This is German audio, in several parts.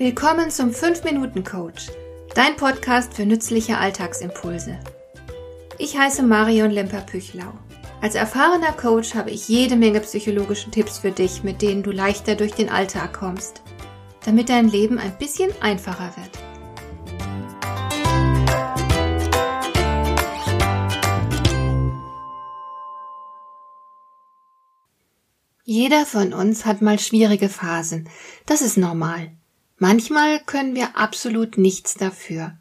Willkommen zum 5-Minuten-Coach, dein Podcast für nützliche Alltagsimpulse. Ich heiße Marion Lemper-Püchlau. Als erfahrener Coach habe ich jede Menge psychologische Tipps für dich, mit denen du leichter durch den Alltag kommst, damit dein Leben ein bisschen einfacher wird. Jeder von uns hat mal schwierige Phasen. Das ist normal. Manchmal können wir absolut nichts dafür.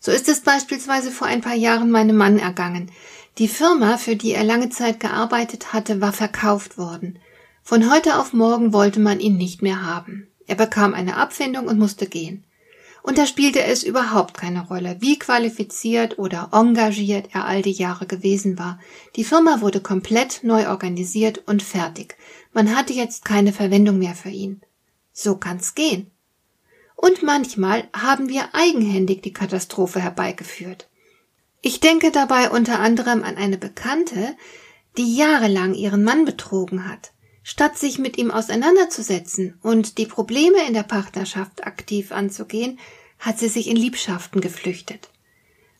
So ist es beispielsweise vor ein paar Jahren meinem Mann ergangen. Die Firma, für die er lange Zeit gearbeitet hatte, war verkauft worden. Von heute auf morgen wollte man ihn nicht mehr haben. Er bekam eine Abfindung und musste gehen. Und da spielte es überhaupt keine Rolle, wie qualifiziert oder engagiert er all die Jahre gewesen war. Die Firma wurde komplett neu organisiert und fertig. Man hatte jetzt keine Verwendung mehr für ihn. So kann's gehen. Und manchmal haben wir eigenhändig die Katastrophe herbeigeführt. Ich denke dabei unter anderem an eine Bekannte, die jahrelang ihren Mann betrogen hat. Statt sich mit ihm auseinanderzusetzen und die Probleme in der Partnerschaft aktiv anzugehen, hat sie sich in Liebschaften geflüchtet.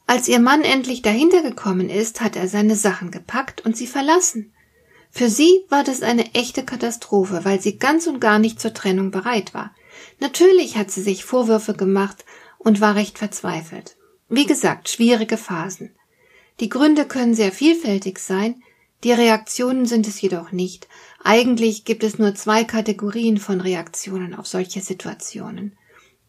Als ihr Mann endlich dahinter gekommen ist, hat er seine Sachen gepackt und sie verlassen. Für sie war das eine echte Katastrophe, weil sie ganz und gar nicht zur Trennung bereit war. Natürlich hat sie sich Vorwürfe gemacht und war recht verzweifelt. Wie gesagt, schwierige Phasen. Die Gründe können sehr vielfältig sein, die Reaktionen sind es jedoch nicht. Eigentlich gibt es nur zwei Kategorien von Reaktionen auf solche Situationen.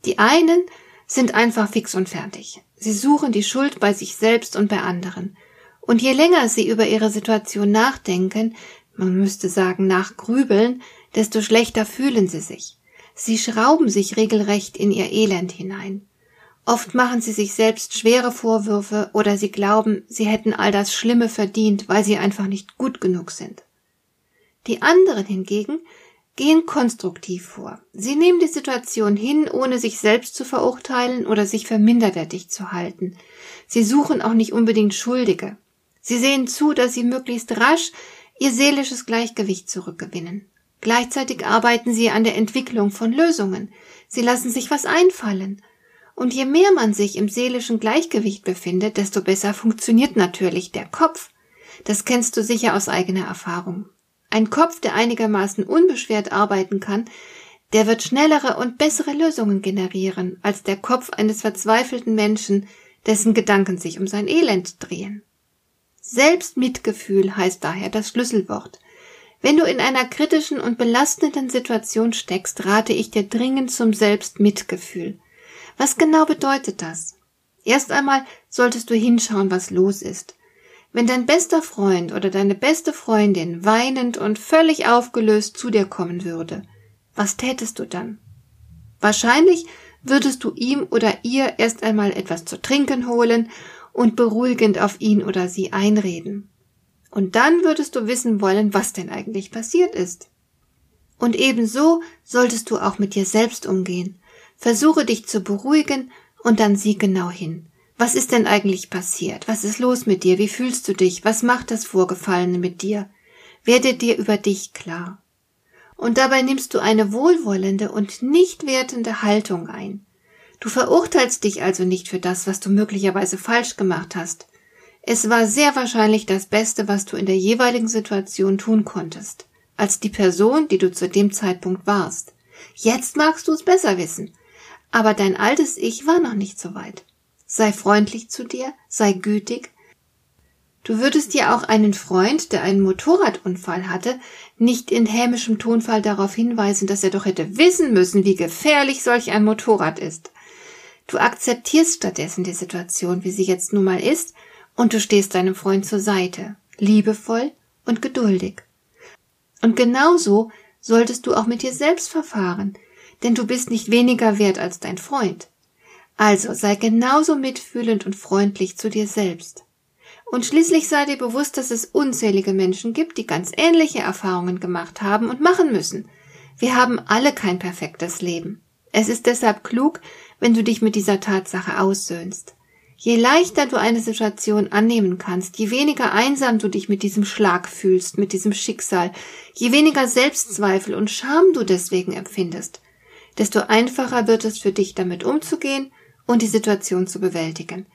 Die einen sind einfach fix und fertig. Sie suchen die Schuld bei sich selbst und bei anderen. Und je länger sie über ihre Situation nachdenken, man müsste sagen nachgrübeln, desto schlechter fühlen sie sich. Sie schrauben sich regelrecht in ihr Elend hinein. Oft machen sie sich selbst schwere Vorwürfe oder sie glauben, sie hätten all das Schlimme verdient, weil sie einfach nicht gut genug sind. Die anderen hingegen gehen konstruktiv vor. Sie nehmen die Situation hin, ohne sich selbst zu verurteilen oder sich für minderwertig zu halten. Sie suchen auch nicht unbedingt Schuldige. Sie sehen zu, dass sie möglichst rasch ihr seelisches Gleichgewicht zurückgewinnen. Gleichzeitig arbeiten sie an der Entwicklung von Lösungen. Sie lassen sich was einfallen. Und je mehr man sich im seelischen Gleichgewicht befindet, desto besser funktioniert natürlich der Kopf. Das kennst du sicher aus eigener Erfahrung. Ein Kopf, der einigermaßen unbeschwert arbeiten kann, der wird schnellere und bessere Lösungen generieren als der Kopf eines verzweifelten Menschen, dessen Gedanken sich um sein Elend drehen. Selbstmitgefühl heißt daher das Schlüsselwort. Wenn du in einer kritischen und belastenden Situation steckst, rate ich dir dringend zum Selbstmitgefühl. Was genau bedeutet das? Erst einmal solltest du hinschauen, was los ist. Wenn dein bester Freund oder deine beste Freundin weinend und völlig aufgelöst zu dir kommen würde, was tätest du dann? Wahrscheinlich würdest du ihm oder ihr erst einmal etwas zu trinken holen und beruhigend auf ihn oder sie einreden. Und dann würdest du wissen wollen, was denn eigentlich passiert ist. Und ebenso solltest du auch mit dir selbst umgehen. Versuche dich zu beruhigen und dann sieh genau hin. Was ist denn eigentlich passiert? Was ist los mit dir? Wie fühlst du dich? Was macht das Vorgefallene mit dir? Werde dir über dich klar. Und dabei nimmst du eine wohlwollende und nicht wertende Haltung ein. Du verurteilst dich also nicht für das, was du möglicherweise falsch gemacht hast. Es war sehr wahrscheinlich das Beste, was du in der jeweiligen Situation tun konntest, als die Person, die du zu dem Zeitpunkt warst. Jetzt magst du es besser wissen, aber dein altes Ich war noch nicht so weit. Sei freundlich zu dir, sei gütig. Du würdest dir auch einen Freund, der einen Motorradunfall hatte, nicht in hämischem Tonfall darauf hinweisen, dass er doch hätte wissen müssen, wie gefährlich solch ein Motorrad ist. Du akzeptierst stattdessen die Situation, wie sie jetzt nun mal ist, und du stehst deinem Freund zur Seite, liebevoll und geduldig. Und genauso solltest du auch mit dir selbst verfahren, denn du bist nicht weniger wert als dein Freund. Also sei genauso mitfühlend und freundlich zu dir selbst. Und schließlich sei dir bewusst, dass es unzählige Menschen gibt, die ganz ähnliche Erfahrungen gemacht haben und machen müssen. Wir haben alle kein perfektes Leben. Es ist deshalb klug, wenn du dich mit dieser Tatsache aussöhnst. Je leichter du eine Situation annehmen kannst, je weniger einsam du dich mit diesem Schlag fühlst, mit diesem Schicksal, je weniger Selbstzweifel und Scham du deswegen empfindest, desto einfacher wird es für dich damit umzugehen und die Situation zu bewältigen.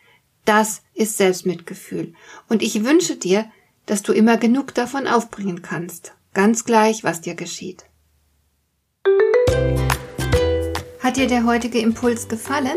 Das ist Selbstmitgefühl. Und ich wünsche dir, dass du immer genug davon aufbringen kannst. Ganz gleich, was dir geschieht. Hat dir der heutige Impuls gefallen?